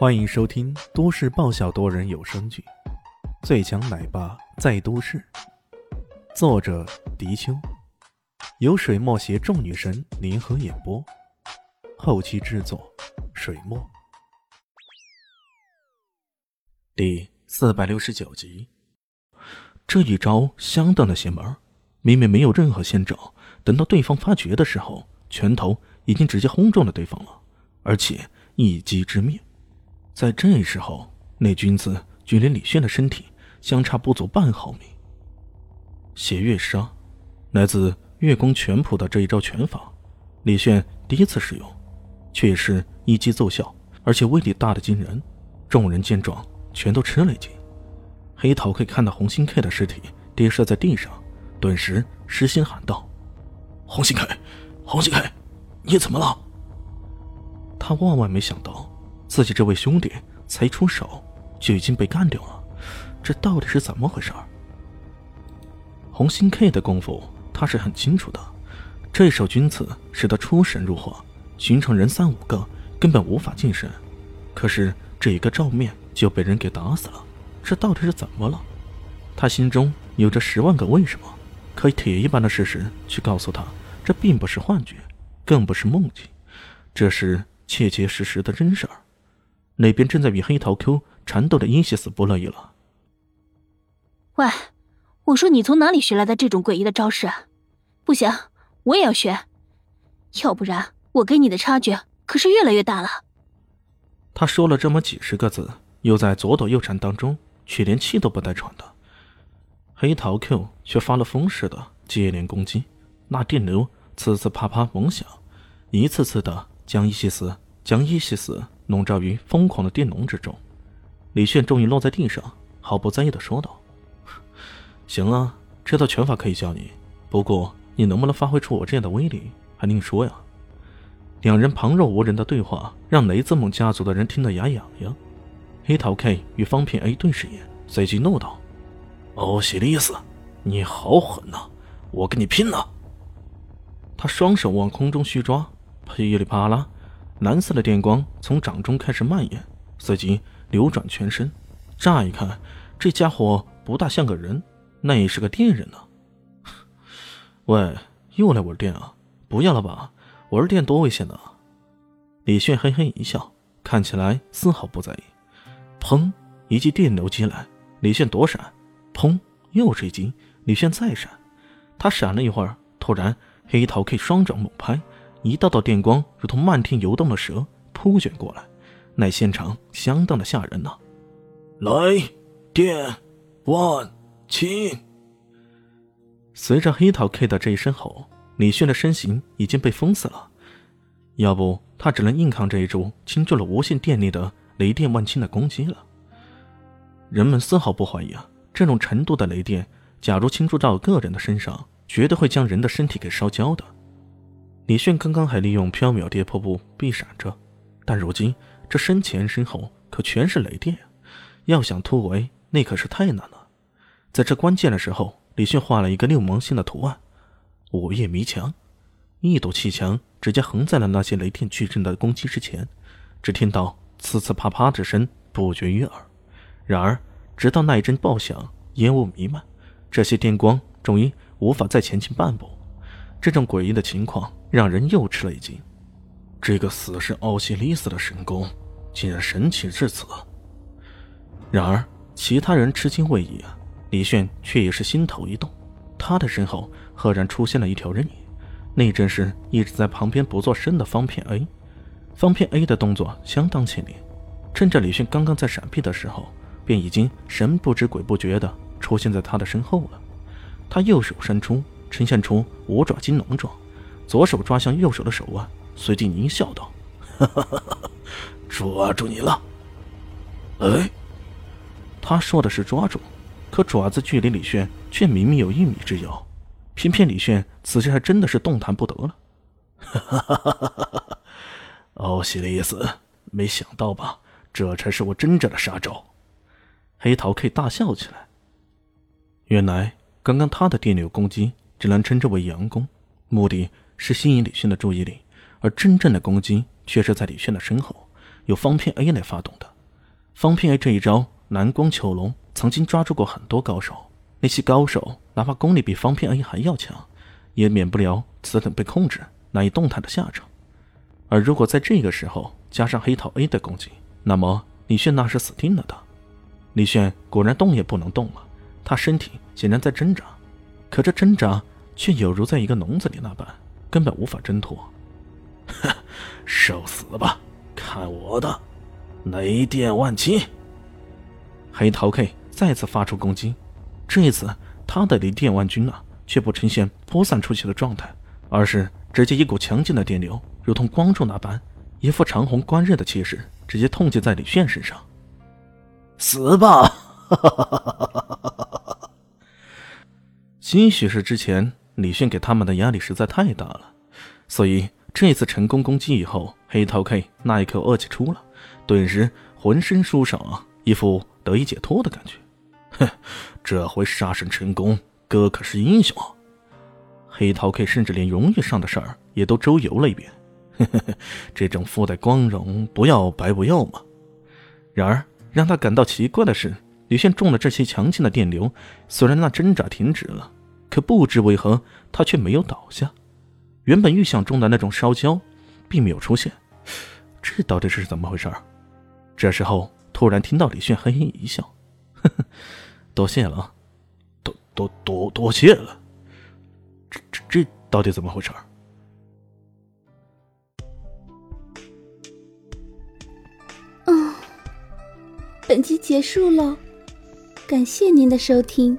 欢迎收听都市爆笑多人有声剧《最强奶爸在都市》，作者：迪秋，由水墨携众女神联合演播，后期制作：水墨。第四百六十九集，这一招相当的邪门，明明没有任何先兆，等到对方发觉的时候，拳头已经直接轰中了对方了，而且一击致命。在这时候，那君子距离李炫的身体相差不足半毫米。血月杀，来自月宫拳谱的这一招拳法，李炫第一次使用，却也是一击奏效，而且威力大的惊人。众人见状，全都吃了一惊。黑桃可以看到红心 K 的尸体跌摔在地上，顿时失心喊道：“红心 K，红心 K，你怎么了？”他万万没想到。自己这位兄弟才出手就已经被干掉了，这到底是怎么回事？红心 K 的功夫他是很清楚的，这手君子使得出神入化，寻常人三五个根本无法近身，可是这一个照面就被人给打死了，这到底是怎么了？他心中有着十万个为什么，可以铁一般的事实去告诉他，这并不是幻觉，更不是梦境，这是切切实实的真事儿。那边正在与黑桃 Q 缠斗的伊西斯不乐意了。喂，我说你从哪里学来的这种诡异的招式？不行，我也要学，要不然我跟你的差距可是越来越大了。他说了这么几十个字，又在左躲右闪当中，却连气都不带喘的。黑桃 Q 却发了疯似的接连攻击，那电流呲呲啪啪猛响，一次次的将伊西斯将伊西斯。笼罩于疯狂的电龙之中，李炫终于落在地上，毫不在意的说道：“行啊，这套拳法可以教你，不过你能不能发挥出我这样的威力，还另说呀。”两人旁若无人的对话，让雷兹蒙家族的人听得牙痒痒。黑桃 K 与方片 A 对视一眼，随即怒道：“欧西里斯，你好狠呐！我跟你拼了！”他双手往空中虚抓，噼里啪啦。蓝色的电光从掌中开始蔓延，随即流转全身。乍一看，这家伙不大像个人，那也是个电人呢。喂，又来玩电啊？不要了吧，玩电多危险的。李炫嘿嘿一笑，看起来丝毫不在意。砰！一记电流击来，李炫躲闪。砰！又是一击，李炫再闪。他闪了一会儿，突然黑桃 K 双掌猛拍。一道道电光如同漫天游动的蛇扑卷过来，那现场相当的吓人呐！来电万清。随着黑桃 K 的这一声吼，李炫的身形已经被封死了，要不他只能硬扛这一株倾注了无限电力的雷电万清的攻击了。人们丝毫不怀疑啊，这种程度的雷电，假如倾注到个人的身上，绝对会将人的身体给烧焦的。李炫刚刚还利用缥缈跌破步避闪着，但如今这身前身后可全是雷电，要想突围那可是太难了。在这关键的时候，李炫画了一个六芒星的图案，午夜迷墙，一堵气墙直接横在了那些雷电巨阵的攻击之前，只听到刺刺啪啪之声不绝于耳。然而，直到那一阵爆响，烟雾弥漫，这些电光终于无法再前进半步。这种诡异的情况。让人又吃了一惊，这个死士奥西里斯的神功竟然神奇至此。然而，其他人吃惊未已，李炫却也是心头一动，他的身后赫然出现了一条人影，那正是一直在旁边不作声的方片 A。方片 A 的动作相当轻灵，趁着李炫刚刚在闪避的时候，便已经神不知鬼不觉的出现在他的身后了。他右手伸出，呈现出五爪金龙状。左手抓向右手的手腕，随即狞笑道：“抓住你了！”哎，他说的是抓住，可爪子距离李炫却明明有一米之遥，偏偏李炫此时还真的是动弹不得了。哈哈哈哈哈！奥西里斯，没想到吧？这才是我真正的杀招！黑桃 K 大笑起来。原来刚刚他的电流攻击只能称之为佯攻，目的。是吸引李炫的注意力，而真正的攻击却是在李炫的身后，由方片 A 来发动的。方片 A 这一招南光囚笼曾经抓住过很多高手，那些高手哪怕功力比方片 A 还要强，也免不了此等被控制难以动弹的下场。而如果在这个时候加上黑桃 A 的攻击，那么李炫那是死定了的。李炫果然动也不能动了，他身体显然在挣扎，可这挣扎却有如在一个笼子里那般，根本无法挣脱。受死吧！看我的雷电万击！黑桃 K 再次发出攻击，这一次他的雷电万钧啊，却不呈现播散出去的状态，而是直接一股强劲的电流，如同光柱那般，一副长虹贯日的气势，直接痛击在李炫身上。死吧！哈 兴许是之前李迅给他们的压力实在太大了，所以这次成功攻击以后，黑桃 K 那一口恶气出了，顿时浑身舒爽啊，一副得以解脱的感觉。哼，这回杀神成功，哥可是英雄。黑桃 K 甚至连荣誉上的事儿也都周游了一遍。呵呵，这种附带光荣，不要白不要嘛。然而。让他感到奇怪的是，李炫中了这些强劲的电流，虽然那挣扎停止了，可不知为何他却没有倒下。原本预想中的那种烧焦，并没有出现，这到底是怎么回事？这时候突然听到李炫嘿嘿一笑：“呵呵，多谢了，多多多多谢了。这这这到底怎么回事？”本集结束喽，感谢您的收听。